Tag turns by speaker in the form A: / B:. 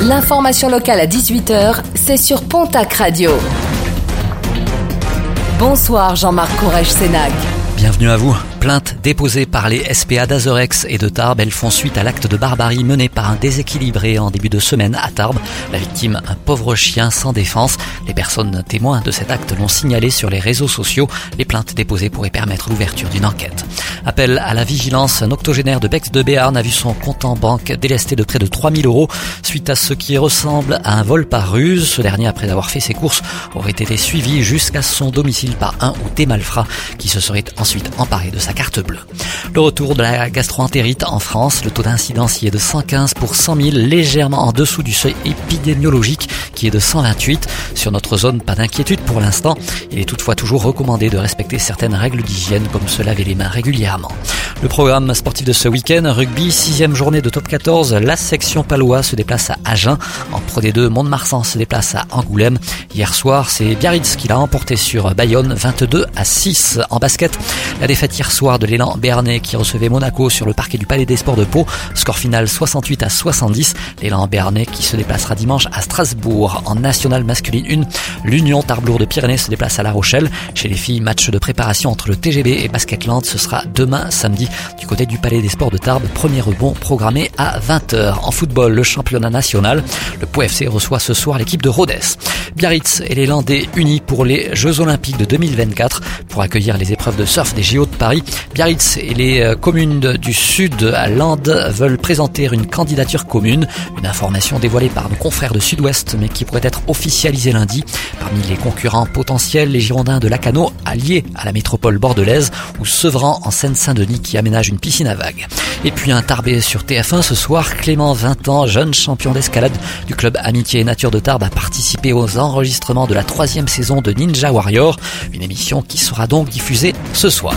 A: L'information locale à 18h, c'est sur Pontac Radio. Bonsoir Jean-Marc Courage-Sénac.
B: Bienvenue à vous. Plainte déposée par les SPA d'Azorex et de Tarbes, elles font suite à l'acte de barbarie mené par un déséquilibré en début de semaine à Tarbes. La victime, un pauvre chien sans défense. Les personnes témoins de cet acte l'ont signalé sur les réseaux sociaux. Les plaintes déposées pourraient permettre l'ouverture d'une enquête. Appel à la vigilance, un octogénaire de Bex de Béarn a vu son compte en banque délesté de près de 3000 euros suite à ce qui ressemble à un vol par ruse. Ce dernier, après avoir fait ses courses, aurait été suivi jusqu'à son domicile par un ou des malfrats qui se seraient ensuite emparés de sa carte bleue. Le retour de la gastroentérite en France, le taux d'incidence y est de 115 pour 100 000, légèrement en dessous du seuil épidémiologique qui est de 128. Sur notre zone, pas d'inquiétude pour l'instant. Il est toutefois toujours recommandé de respecter certaines règles d'hygiène comme se laver les mains régulièrement. Le programme sportif de ce week-end, rugby, sixième journée de top 14, la section palois se déplace à Agen. En Pro D2, Mont-de-Marsan se déplace à Angoulême. Hier soir, c'est Biarritz qui l'a emporté sur Bayonne, 22 à 6 en basket. La défaite hier soir de l'élan Bernay qui recevait Monaco sur le parquet du Palais des Sports de Pau. Score final 68 à 70. L'élan Bernay qui se déplacera dimanche à Strasbourg. En nationale masculine 1, l'Union Tarblour de Pyrénées se déplace à La Rochelle. Chez les filles, match de préparation entre le TGB et Basketland. Ce sera demain samedi du côté du Palais des Sports de Tarbes. Premier rebond programmé à 20h. En football, le championnat national. Le POFC reçoit ce soir l'équipe de Rhodes. Biarritz et les Landais unis pour les Jeux Olympiques de 2024 pour accueillir les épreuves de surf des JO de Paris. Biarritz et les euh, communes du sud à Landes veulent présenter une candidature commune. Une information dévoilée par nos confrères de Sud-Ouest mais qui pourrait être officialisée lundi. Parmi les concurrents potentiels, les Girondins de Lacano alliés à la métropole bordelaise ou Sevran en Seine-Saint-Denis aménage une piscine à vagues. Et puis un tarbé sur TF1 ce soir, Clément 20 ans, jeune champion d'escalade du club Amitié et Nature de Tarbes a participé aux enregistrements de la troisième saison de Ninja Warrior, une émission qui sera donc diffusée ce soir.